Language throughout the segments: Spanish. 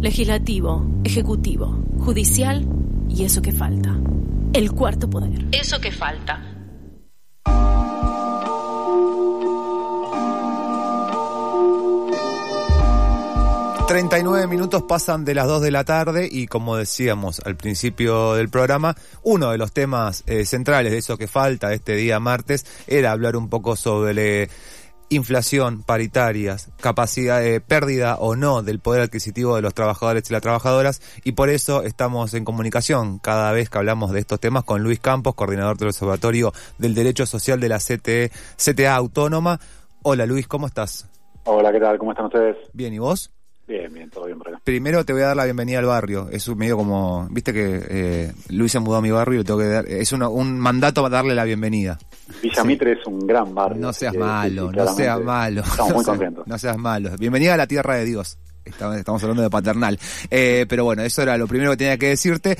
legislativo, ejecutivo, judicial y eso que falta. El cuarto poder. Eso que falta. ...39 minutos pasan de las 2 de la tarde y como decíamos al principio del programa, uno de los temas eh, centrales de eso que falta este día martes era hablar un poco sobre inflación, paritarias, capacidad de pérdida o no del poder adquisitivo de los trabajadores y las trabajadoras y por eso estamos en comunicación cada vez que hablamos de estos temas con Luis Campos, coordinador del Observatorio del Derecho Social de la CTE, CTA Autónoma. Hola Luis, ¿cómo estás? Hola, ¿qué tal? ¿Cómo están ustedes? Bien, ¿y vos? Bien, bien, todo bien por acá. Primero te voy a dar la bienvenida al barrio. Es un medio como, viste que eh, Luis se mudó a mi barrio y tengo que dar, es un mandato para darle la bienvenida. Villa Mitre es un gran barrio. No seas malo, no seas malo. Estamos muy contentos. No seas malo. Bienvenida a la tierra de Dios. Estamos hablando de paternal. Eh, pero bueno, eso era lo primero que tenía que decirte.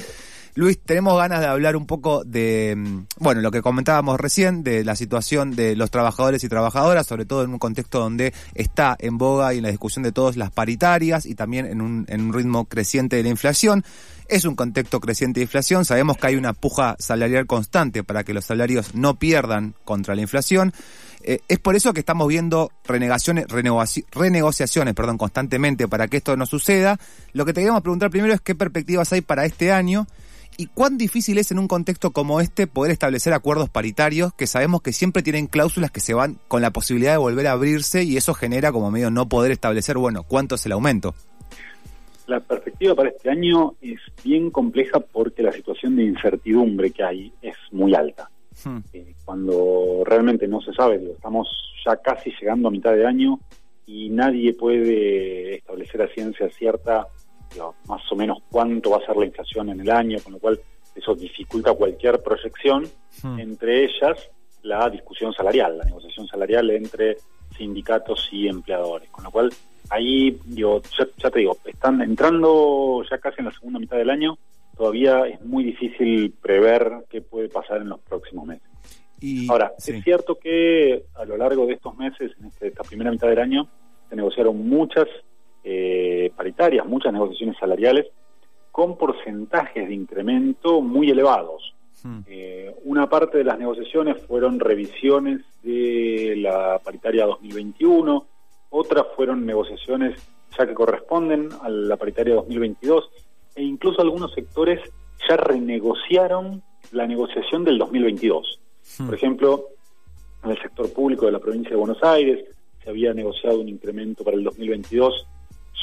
Luis, tenemos ganas de hablar un poco de, mm, bueno, lo que comentábamos recién, de la situación de los trabajadores y trabajadoras, sobre todo en un contexto donde está en boga y en la discusión de todos las paritarias y también en un, en un ritmo creciente de la inflación. Es un contexto creciente de inflación, sabemos que hay una puja salarial constante para que los salarios no pierdan contra la inflación. Eh, es por eso que estamos viendo renegaciones, renegociaciones perdón, constantemente para que esto no suceda. Lo que te queremos preguntar primero es qué perspectivas hay para este año ¿Y cuán difícil es en un contexto como este poder establecer acuerdos paritarios que sabemos que siempre tienen cláusulas que se van con la posibilidad de volver a abrirse y eso genera como medio no poder establecer, bueno, cuánto es el aumento? La perspectiva para este año es bien compleja porque la situación de incertidumbre que hay es muy alta. Hmm. Eh, cuando realmente no se sabe, estamos ya casi llegando a mitad de año y nadie puede establecer a ciencia cierta más o menos cuánto va a ser la inflación en el año, con lo cual eso dificulta cualquier proyección, hmm. entre ellas la discusión salarial, la negociación salarial entre sindicatos y empleadores, con lo cual ahí, digo, ya, te digo, están entrando ya casi en la segunda mitad del año, todavía es muy difícil prever qué puede pasar en los próximos meses. Y, Ahora, es cierto que a lo largo de estos meses, en este, esta primera mitad del año, se negociaron muchas eh, paritarias, muchas negociaciones salariales, con porcentajes de incremento muy elevados. Hmm. Eh, una parte de las negociaciones fueron revisiones de la paritaria 2021, otras fueron negociaciones ya que corresponden a la paritaria 2022, e incluso algunos sectores ya renegociaron la negociación del 2022. Hmm. Por ejemplo, en el sector público de la provincia de Buenos Aires se había negociado un incremento para el 2022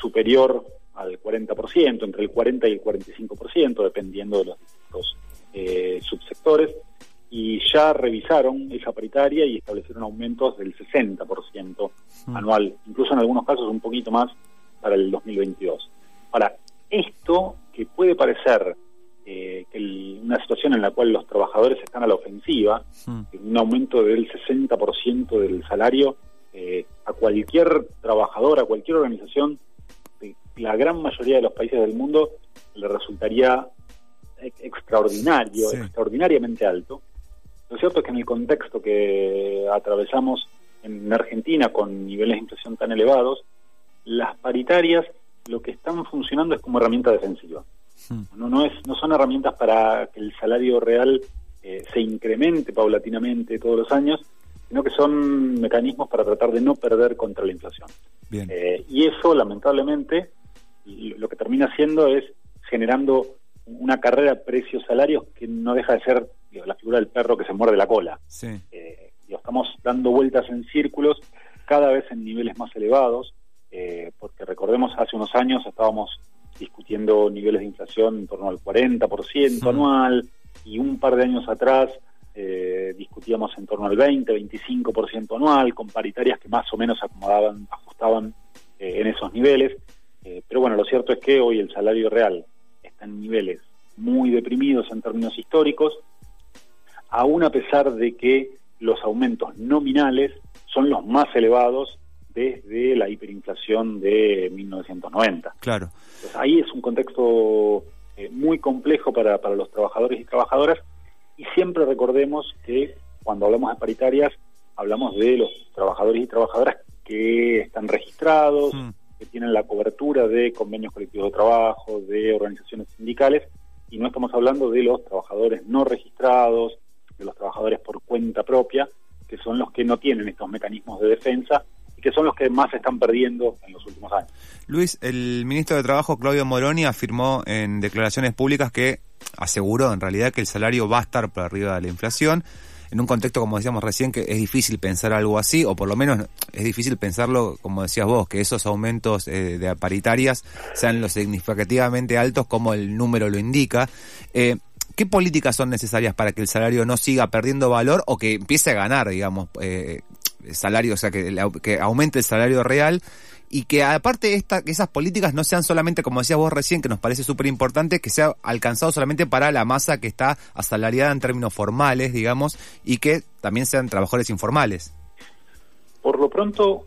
superior al 40%, entre el 40 y el 45%, dependiendo de los eh, subsectores, y ya revisaron esa paritaria y establecieron aumentos del 60% mm. anual, incluso en algunos casos un poquito más para el 2022. Ahora, esto que puede parecer eh, que una situación en la cual los trabajadores están a la ofensiva, un aumento del 60% del salario, eh, a cualquier trabajador, a cualquier organización la gran mayoría de los países del mundo le resultaría extraordinario, extraordinariamente alto. Lo cierto es que en el contexto que atravesamos en Argentina con niveles de inflación tan elevados, las paritarias lo que están funcionando es como herramienta defensiva. Hmm. No, no, es, no son herramientas para que el salario real eh, se incremente paulatinamente todos los años, sino que son mecanismos para tratar de no perder contra la inflación. Eh, y eso, lamentablemente, lo que termina haciendo es generando una carrera precios-salarios que no deja de ser la figura del perro que se muerde la cola. Eh, estamos dando vueltas en círculos, cada vez en niveles más elevados, eh, porque recordemos, hace unos años estábamos discutiendo niveles de inflación en torno al 40% anual, y un par de años atrás eh, discutíamos en torno al 20, 25% anual, con paritarias que más o menos acomodaban, ajustaban en esos niveles. Eh, pero bueno, lo cierto es que hoy el salario real está en niveles muy deprimidos en términos históricos, aún a pesar de que los aumentos nominales son los más elevados desde la hiperinflación de 1990. Claro. ahí es un contexto eh, muy complejo para, para los trabajadores y trabajadoras y siempre recordemos que cuando hablamos de paritarias hablamos de los trabajadores y trabajadoras que están registrados, mm tienen la cobertura de convenios colectivos de trabajo, de organizaciones sindicales, y no estamos hablando de los trabajadores no registrados, de los trabajadores por cuenta propia, que son los que no tienen estos mecanismos de defensa y que son los que más están perdiendo en los últimos años. Luis, el ministro de Trabajo, Claudio Moroni, afirmó en declaraciones públicas que aseguró en realidad que el salario va a estar por arriba de la inflación en un contexto, como decíamos recién, que es difícil pensar algo así, o por lo menos es difícil pensarlo, como decías vos, que esos aumentos eh, de paritarias sean lo significativamente altos como el número lo indica. Eh, ¿Qué políticas son necesarias para que el salario no siga perdiendo valor o que empiece a ganar, digamos, eh, salario, o sea, que, que aumente el salario real y que aparte esta, esas políticas no sean solamente, como decías vos recién, que nos parece súper importante, que sea alcanzado solamente para la masa que está asalariada en términos formales, digamos, y que también sean trabajadores informales. Por lo pronto,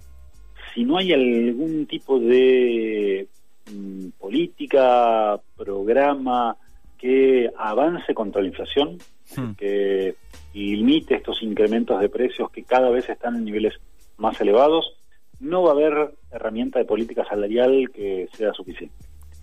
si no hay algún tipo de mm, política, programa que avance contra la inflación, hmm. que limite estos incrementos de precios que cada vez están en niveles más elevados, no va a haber herramienta de política salarial que sea suficiente.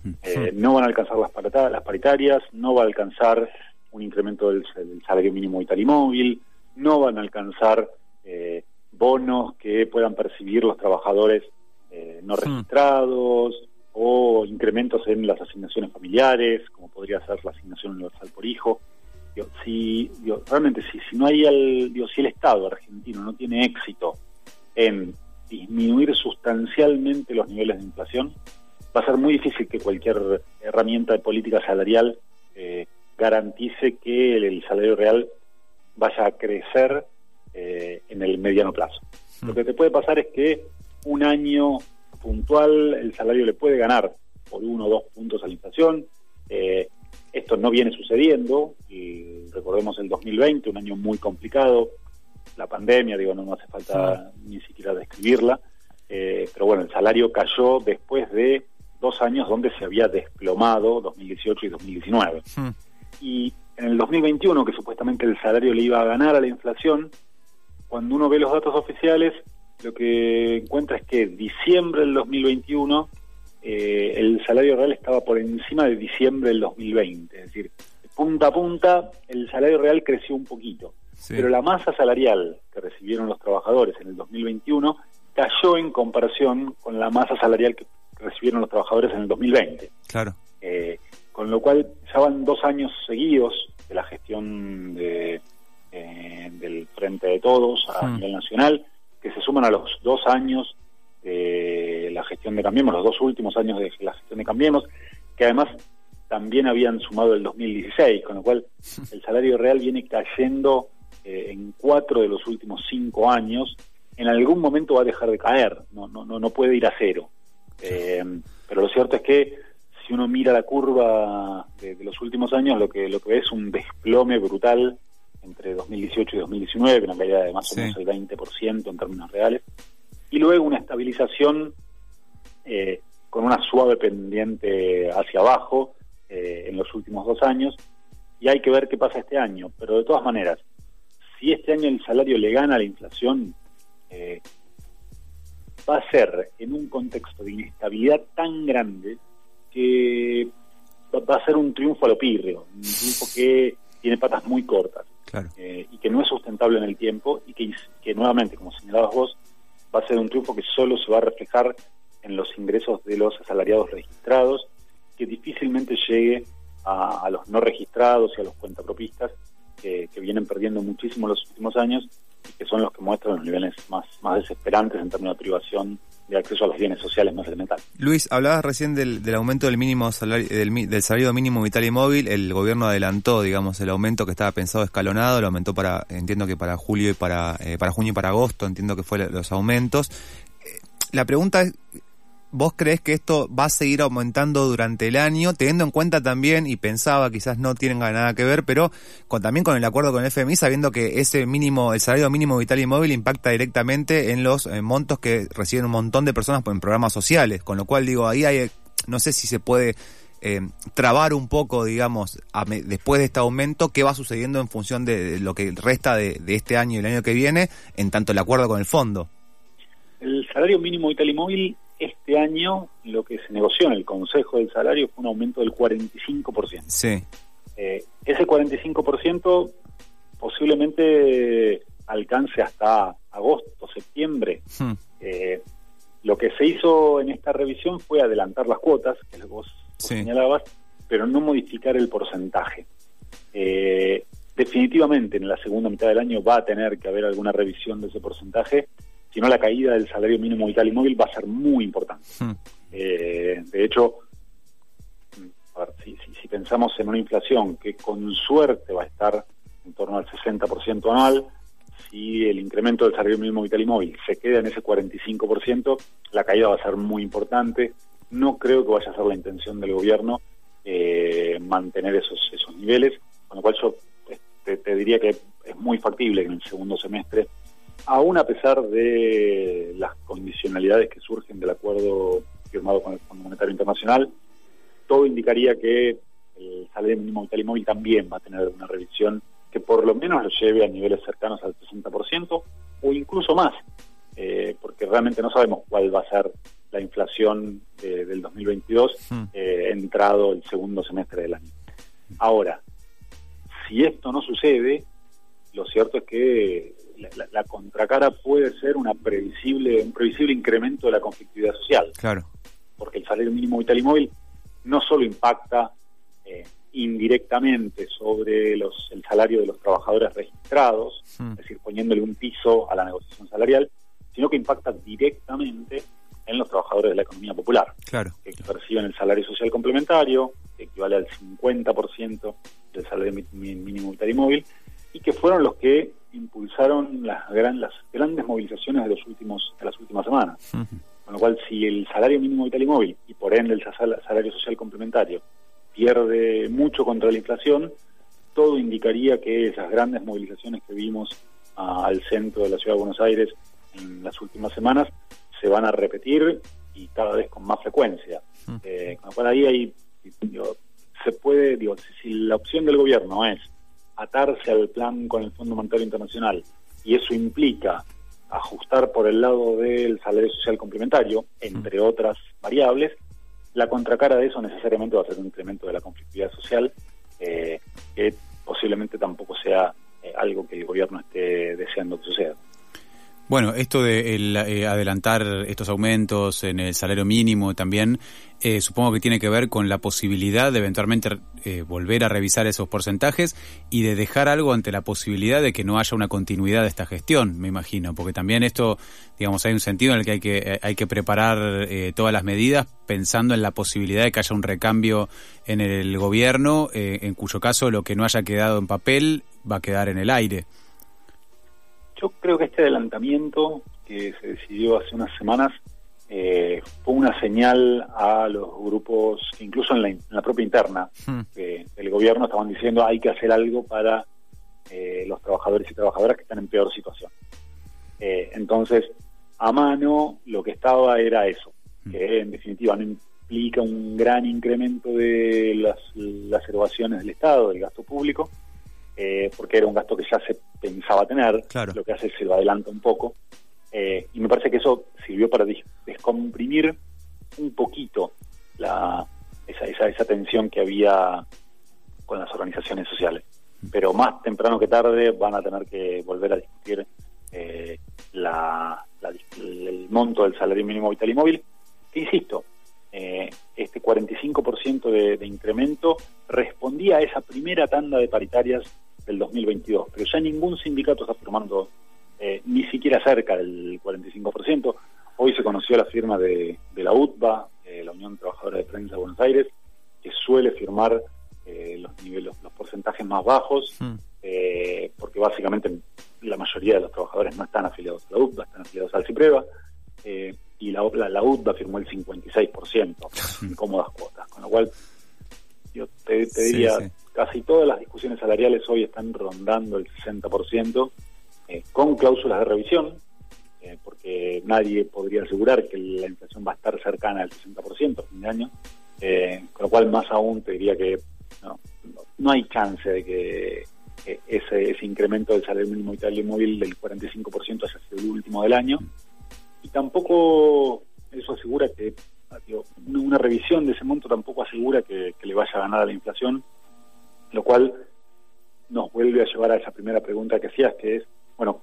Mm. Eh, no van a alcanzar las, las paritarias, no va a alcanzar un incremento del, salario mínimo vital y móvil, no van a alcanzar eh, bonos que puedan percibir los trabajadores eh, no registrados o incrementos en las asignaciones familiares, como podría ser la asignación universal por hijo. si, realmente, si, si no hay el, si el Estado argentino no tiene éxito en disminuir sustancialmente los niveles de inflación, va a ser muy difícil que cualquier herramienta de política salarial eh, garantice que el, salario real vaya a crecer eh, en el mediano plazo. Lo que te puede pasar es que un año puntual el salario le puede ganar por uno o dos puntos a la inflación. Eh, esto no viene sucediendo y recordemos el 2020, un año muy complicado, la pandemia, digo, no, hace falta ni siquiera describirla, eh, pero bueno, el salario cayó después de dos años donde se había desplomado, 2018 y 2019. Hmm. Y en el 2021, que supuestamente el salario le iba a ganar a la inflación, cuando uno ve los datos oficiales, lo que encuentra es que diciembre del 2021 eh, el salario real estaba por encima de diciembre del 2020, es decir, punta a punta el salario real creció un poquito. Pero la masa salarial que recibieron los trabajadores en el 2021 cayó en comparación con la masa salarial que recibieron los trabajadores en el 2020. Claro. Eh, con lo cual ya van dos años seguidos de la gestión de, eh, del Frente de Todos a hmm. nivel nacional, que se suman a los dos años de la gestión de Cambiemos, los dos últimos años de la gestión de Cambiemos, que además también habían sumado el 2016, con lo cual el salario real viene cayendo eh, en cuatro de los últimos cinco años, en algún momento va a dejar de caer, no, no, no, puede ir a cero. Eh, pero lo cierto es que si uno mira la curva de, los últimos años, lo que, lo que es un desplome brutal entre 2018 y 2019, una caída de más o menos el 20% en términos reales, y luego una estabilización eh, con una suave pendiente hacia abajo en los últimos dos años, y hay que ver qué pasa este año, pero de todas maneras, si este año el salario le gana a la inflación, eh, va a ser en un contexto de inestabilidad tan grande que va a ser un triunfo a lo pírreo, un triunfo que tiene patas muy cortas eh, y que no es sustentable en el tiempo y que, que nuevamente, como señalabas vos, va a ser un triunfo que solo se va a reflejar en los ingresos de los asalariados registrados, que difícilmente llegue a, a los no registrados y a los cuentapropistas, que, vienen perdiendo muchísimo los últimos años y que son los que muestran los niveles más, más desesperantes en términos de privación de acceso a los bienes sociales más elementales. Luis, hablabas recién del, aumento del mínimo salario, del, salario mínimo vital y móvil. El gobierno adelantó, digamos, el aumento que estaba pensado escalonado, lo aumentó para, entiendo que para julio y para, eh, para junio y para agosto, entiendo que fue los aumentos. Eh, la pregunta es, ¿Vos crees que esto va a seguir aumentando durante el año, teniendo en cuenta también, y pensaba, quizás no tienen nada que ver, pero con, también con el acuerdo con el FMI, sabiendo que ese mínimo, el salario mínimo vital y móvil impacta directamente en los eh, montos que reciben un montón de personas en programas sociales, con lo cual digo, ahí hay, no sé si se puede eh, trabar un poco, digamos, después de este aumento, qué va sucediendo en función de, lo que resta de, de este año y el año que viene, en tanto el acuerdo con el fondo. El salario mínimo vital y móvil este año lo que se negoció en el Consejo del Salario fue un aumento del 45%. Sí. Eh, ese 45% posiblemente alcance hasta agosto, septiembre. Hmm. Eh, lo que se hizo en esta revisión fue adelantar las cuotas, que vos, señalabas, pero no modificar el porcentaje. Eh, definitivamente en la segunda mitad del año va a tener que haber alguna revisión de ese porcentaje, si no la caída del salario mínimo vital y móvil va a ser muy importante. Hmm. Eh, de hecho, si, si, pensamos en una inflación que con suerte va a estar en torno al 60% anual, si el incremento del salario mínimo vital y móvil se queda en ese 45%, la caída va a ser muy importante. No creo que vaya a ser la intención del gobierno eh, mantener esos, esos niveles, con lo cual yo este, te, diría que es muy factible que en el segundo semestre, aún a pesar de las condicionalidades que surgen del acuerdo firmado con el Fondo Monetario Internacional, todo indicaría que el salario mínimo vital y móvil también va a tener una revisión que por lo menos lo lleve a niveles cercanos al 60% o incluso más, eh, porque realmente no sabemos cuál va a ser la inflación del 2022 hmm. eh, entrado el segundo semestre del año. Ahora, si esto no sucede, lo cierto es que la, contracara puede ser una previsible, un previsible incremento de la conflictividad social. Claro. Porque el salario mínimo vital y móvil no solo impacta eh, indirectamente sobre los, el salario de los trabajadores registrados, es decir, poniéndole un piso a la negociación salarial, sino que impacta directamente en los trabajadores de la economía popular, claro. que perciben el salario social complementario, que equivale al 50% del salario mínimo vital y móvil, y que fueron los que impulsaron las, gran, las grandes movilizaciones de los últimos de las últimas semanas. Con lo cual, si el salario mínimo vital y móvil, y por ende el salario social complementario, pierde mucho contra la inflación, todo indicaría que esas grandes movilizaciones que vimos al centro de la ciudad de Buenos Aires en las últimas semanas se van a repetir y cada vez con más frecuencia. Mm. Eh, con lo cual ahí hay, se puede, digo, si, la opción del gobierno es atarse al plan con el Fondo Monetario Internacional. Y eso implica ajustar por el lado del salario social complementario, entre otras variables, la contracara de eso necesariamente va a ser un incremento de la conflictividad social, eh, que posiblemente tampoco sea eh, algo que el gobierno esté deseando que suceda. Bueno, esto de eh, adelantar estos aumentos en el salario mínimo también, eh, supongo que tiene que ver con la posibilidad de eventualmente eh, volver a revisar esos porcentajes y de dejar algo ante la posibilidad de que no haya una continuidad de esta gestión, me imagino, porque también esto, digamos, hay un sentido en el que hay que, hay que preparar todas las medidas pensando en la posibilidad de que haya un recambio en el gobierno, en cuyo caso lo que no haya quedado en papel va a quedar en el aire. Yo creo que este adelantamiento que se decidió hace unas semanas eh, fue una señal a los grupos, incluso en la, propia interna hmm. del gobierno, estaban diciendo hay que hacer algo para eh, los trabajadores y trabajadoras que están en peor situación. Eh, entonces, a mano lo que estaba era eso, hmm. que en definitiva no implica un gran incremento de las, las del Estado, del gasto público, eh, porque era un gasto que ya se pensaba tener, lo que hace es se lo adelanta un poco, eh, y me parece que eso sirvió para descomprimir un poquito la, esa, esa, esa tensión que había con las organizaciones sociales. Pero más temprano que tarde van a tener que volver a discutir eh, la, el monto del salario mínimo vital y móvil, que insisto, este 45% de, de incremento respondía a esa primera tanda de paritarias del 2022, pero ya ningún sindicato está firmando eh, ni siquiera cerca del 45%. Hoy se conoció la firma de, la UTBA, eh, la Unión Trabajadora de Prensa de Buenos Aires, que suele firmar eh, los niveles, los porcentajes más bajos, hmm. porque básicamente la mayoría de los trabajadores no están afiliados a la UTBA, están afiliados al CIPREVA, y la, la, UTBA firmó el 56% en cómodas cuotas, con lo cual yo te, diría casi todas las discusiones salariales hoy están rondando el 60%, eh, con cláusulas de revisión, eh, porque nadie podría asegurar que la inflación va a estar cercana al 60% a fin de año, eh, con lo cual más aún te diría que no, hay chance de que ese, ese incremento del salario mínimo vital y móvil del 45% haya sido el último del año, y tampoco eso asegura que una, revisión de ese monto tampoco asegura que, le vaya a ganar a la inflación, lo cual nos vuelve a llevar a esa primera pregunta que hacías, que es, bueno,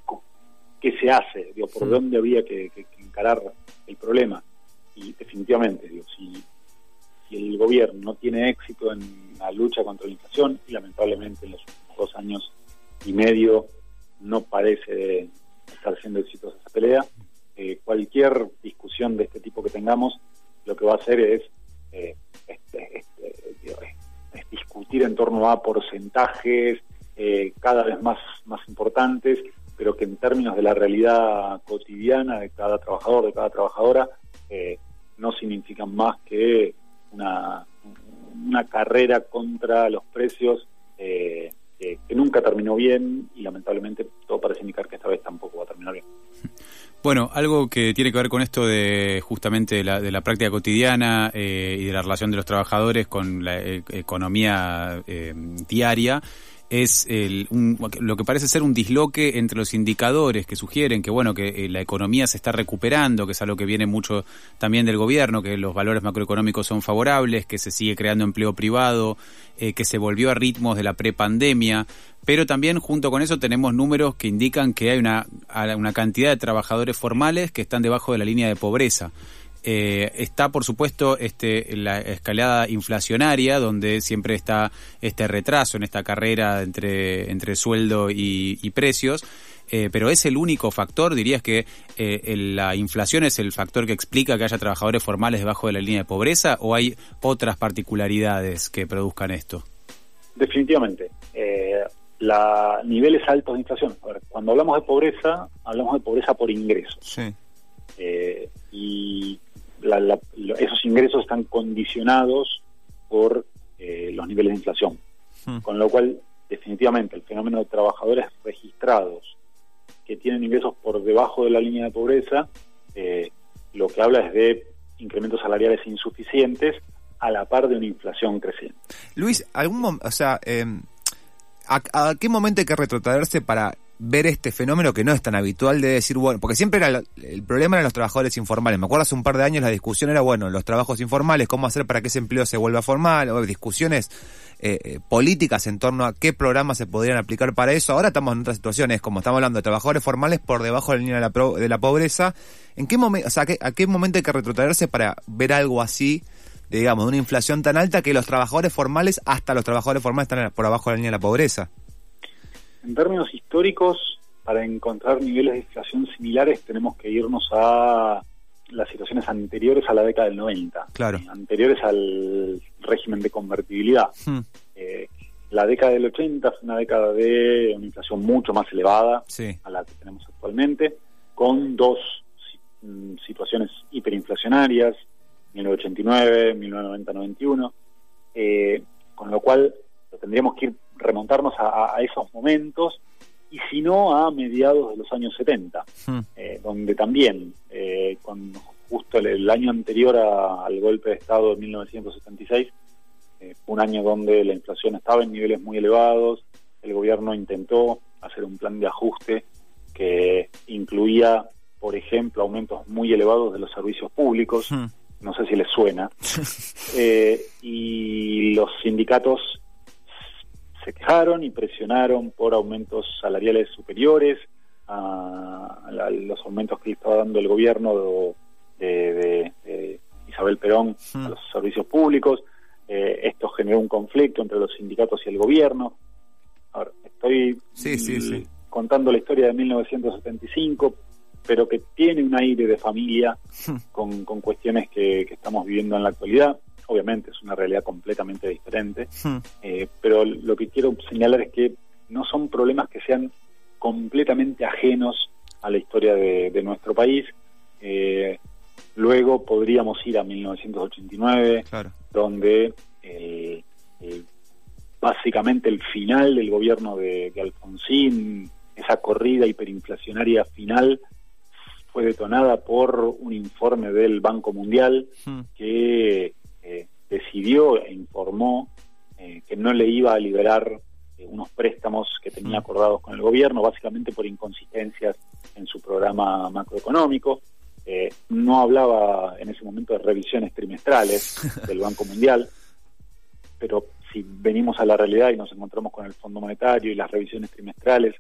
¿qué se hace? Digo, ¿Por dónde habría que, encarar el problema? Y definitivamente, digo, si, si el gobierno no tiene éxito en la lucha contra la inflación, y lamentablemente en los últimos dos años y medio no parece estar siendo exitosa esa pelea, eh, cualquier discusión de este tipo que tengamos lo que va a hacer es, a porcentajes eh, cada vez más, más importantes, pero que en términos de la realidad cotidiana de cada trabajador, de cada trabajadora, eh, no significan más que una, una carrera contra los precios que, que nunca terminó bien y lamentablemente todo parece indicar que esta vez tampoco va a terminar bien. Bueno, algo que tiene que ver con esto de justamente de la, práctica cotidiana eh, y de la relación de los trabajadores con la eh, economía eh, diaria es el, lo que parece ser un disloque entre los indicadores que sugieren que bueno que la economía se está recuperando, que es algo que viene mucho también del gobierno, que los valores macroeconómicos son favorables, que se sigue creando empleo privado, que se volvió a ritmos de la prepandemia, pero también junto con eso tenemos números que indican que hay una, una cantidad de trabajadores formales que están debajo de la línea de pobreza. Eh, está, por supuesto, este, la escalada inflacionaria, donde siempre está este retraso en esta carrera entre, entre sueldo y, precios. Eh, pero es el único factor, dirías que eh, la inflación es el factor que explica que haya trabajadores formales debajo de la línea de pobreza o hay otras particularidades que produzcan esto? Definitivamente la, niveles altos de inflación. cuando hablamos de pobreza, hablamos de pobreza por ingresos. Eh, y esos ingresos están condicionados por eh, los niveles de inflación. Hmm. Con lo cual, definitivamente, el fenómeno de trabajadores registrados que tienen ingresos por debajo de la línea de pobreza, eh, lo que habla es de incrementos salariales insuficientes a la par de una inflación creciente. Luis, algún o sea, em, ¿a, qué momento hay que retrotraerse para ver este fenómeno que no es tan habitual de decir, bueno, porque siempre era el problema eran los trabajadores informales. Me acuerdo hace un par de años la discusión era, bueno, los trabajos informales, cómo hacer para que ese empleo se vuelva formal, o discusiones eh, eh, políticas en torno a qué programas se podrían aplicar para eso. Ahora estamos en otras situaciones, como estamos hablando de trabajadores formales por debajo de la línea de la, de la pobreza. ¿En qué momento, o sea, ¿a qué momento hay que retrotraerse para ver algo así? digamos, de una inflación tan alta que los trabajadores formales, hasta los trabajadores formales están por abajo de la línea de la pobreza. En términos históricos, para encontrar niveles de inflación similares tenemos que irnos a las situaciones anteriores a la década del 90, claro. anteriores al régimen de convertibilidad. Hmm. Eh, la década del 80 fue una década de una inflación mucho más elevada a la que tenemos actualmente, con dos mm, situaciones hiperinflacionarias, 1989, 1990, 91, eh, con lo cual tendríamos que ir remontarnos a, esos momentos y si no a mediados de los años 70, hmm. eh, donde también, eh, con justo el, año anterior al golpe de Estado de 1976, un año donde la inflación estaba en niveles muy elevados, el gobierno intentó hacer un plan de ajuste que incluía, por ejemplo, aumentos muy elevados de los servicios públicos, hmm. No sé si les suena, eh, y los sindicatos se quejaron y presionaron por aumentos salariales superiores a, los aumentos que estaba dando el gobierno de, Isabel Perón a hmm. los servicios públicos. Eh, esto generó un conflicto entre los sindicatos y el gobierno. Ahora, estoy contando la historia de 1975, pero que tiene un aire de familia con, con cuestiones que, estamos viviendo en la actualidad. Obviamente es una realidad completamente diferente, eh, pero lo que quiero señalar es que no son problemas que sean completamente ajenos a la historia de, nuestro país. Eh, luego podríamos ir a 1989, donde eh, básicamente el final del gobierno de, de Alfonsín, esa corrida hiperinflacionaria final, fue detonada por un informe del Banco Mundial hmm. que decidió e informó eh, que no le iba a liberar eh, unos préstamos que tenía acordados con el gobierno, básicamente por inconsistencias en su programa macroeconómico. eh, no hablaba en ese momento de revisiones trimestrales del Banco Mundial, pero si venimos a la realidad y nos encontramos con el Fondo Monetario y las revisiones trimestrales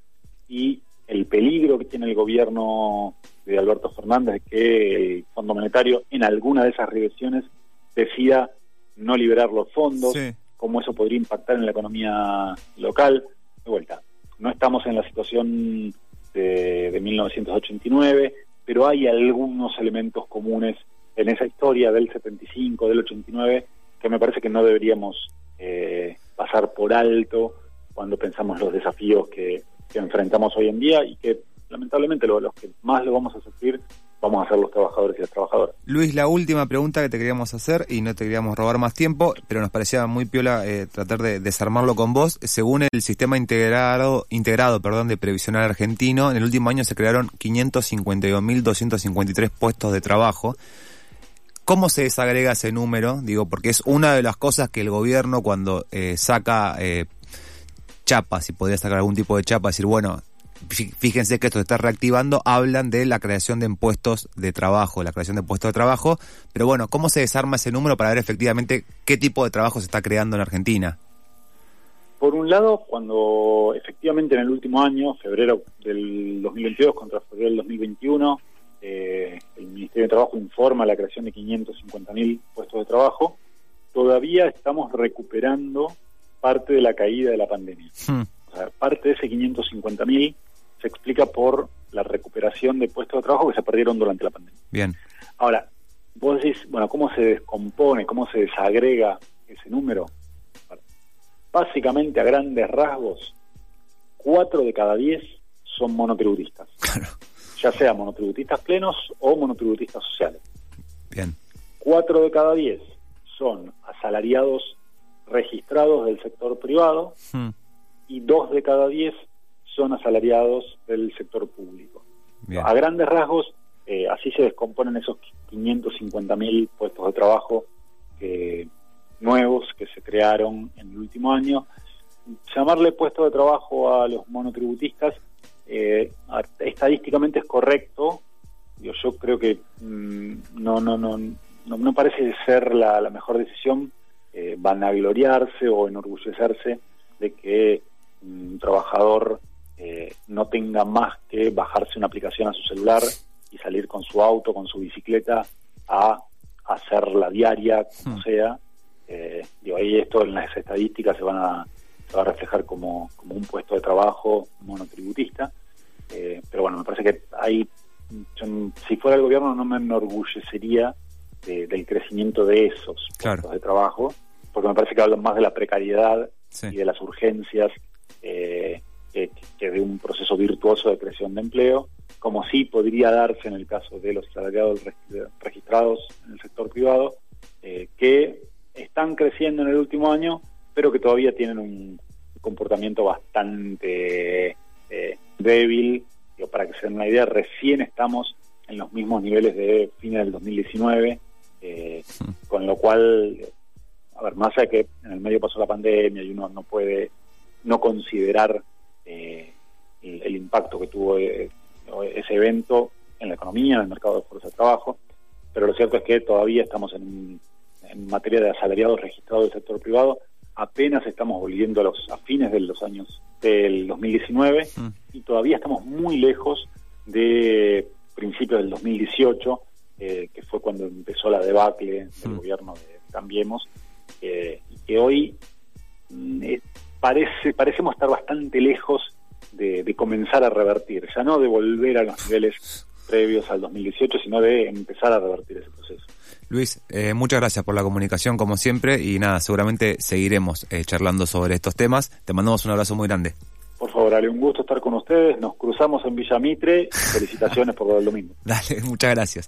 y el peligro que tiene el gobierno de Alberto Fernández de que el Fondo Monetario en alguna de esas revisiones decida no liberar los fondos, cómo eso podría impactar en la economía local. De vuelta, no estamos en la situación de, de 1989, pero hay algunos elementos comunes en esa historia del 75, del 89, que me parece que no deberíamos eh, pasar por alto cuando pensamos los desafíos que, enfrentamos hoy en día y que lamentablemente los que más lo vamos a sufrir vamos a ser los trabajadores y las trabajadoras. Luis, la última pregunta que te queríamos hacer y no te queríamos robar más tiempo, pero nos parecía muy piola eh, tratar de desarmarlo con vos. Según el sistema integrado, integrado perdón, de previsional argentino, en el último año se crearon 552.253 puestos de trabajo. ¿Cómo se desagrega ese número? Digo, porque es una de las cosas que el gobierno cuando eh, saca eh, chapas, si podría sacar algún tipo de chapa, decir, bueno, fíjense que esto se está reactivando, hablan de la creación de impuestos de trabajo, la creación de puestos de trabajo, pero bueno, ¿cómo se desarma ese número para ver efectivamente qué tipo de trabajo se está creando en Argentina? Por un lado, cuando efectivamente en el último año, febrero del 2022 contra febrero del 2021, eh, el Ministerio de Trabajo informa la creación de 550.000 puestos de trabajo, todavía estamos recuperando parte de la caída de la pandemia. Hmm. O sea, parte de ese 550.000 se explica por la recuperación de puestos de trabajo que se perdieron durante la pandemia. Bien. Ahora, vos decís, bueno, ¿cómo se descompone, cómo se desagrega ese número? Básicamente, a grandes rasgos, cuatro de cada diez son monotributistas. Ya sea monotributistas plenos o monotributistas sociales. Bien. Cuatro de cada diez son asalariados registrados del sector privado hmm. y dos de cada diez son asalariados del sector público. A grandes rasgos, eh, así se descomponen esos 550.000 puestos de trabajo nuevos que se crearon en el último año. Llamarle puesto de trabajo a los monotributistas eh, estadísticamente es correcto. Yo, yo creo que mm, no, no, no, no, parece ser la, la mejor decisión eh, vanagloriarse o enorgullecerse de que un trabajador eh, no tenga más que bajarse una aplicación a su celular y salir con su auto, con su bicicleta a hacer la diaria, como hmm. sea. Eh, digo, ahí esto en las estadísticas se van a, va a reflejar como, como un puesto de trabajo monotributista. Eh, pero bueno, me parece que ahí, si fuera el gobierno, no me enorgullecería del crecimiento de esos puestos de trabajo, porque me parece que hablan más de la precariedad y de las urgencias eh, que, de un proceso virtuoso de creación de empleo, como sí podría darse en el caso de los salariados registrados en el sector privado, eh, que están creciendo en el último año, pero que todavía tienen un comportamiento bastante eh, débil. para que se den una idea, recién estamos en los mismos niveles de fines del 2019, eh, hmm. con lo cual, a ver, más allá de que en el medio pasó la pandemia y uno no puede no considerar eh, el, impacto que tuvo eh, ese evento en la economía, en el mercado de fuerza de trabajo, pero lo cierto es que todavía estamos en, materia de asalariados registrados del sector privado, apenas estamos volviendo a los a fines de los años del 2019 mm. y todavía estamos muy lejos de principios del 2018, eh, que fue cuando empezó la debacle del mm. gobierno de Cambiemos, y que hoy mm, parece, parecemos estar bastante lejos de, comenzar a revertir, ya no de volver a los niveles previos al 2018, sino de empezar a revertir ese proceso. Luis, eh, muchas gracias por la comunicación como siempre y nada, seguramente seguiremos eh, charlando sobre estos temas. Te mandamos un abrazo muy grande. Por favor, Ale, un gusto estar con ustedes. Nos cruzamos en Villa Mitre. Felicitaciones por el domingo. Dale, muchas gracias.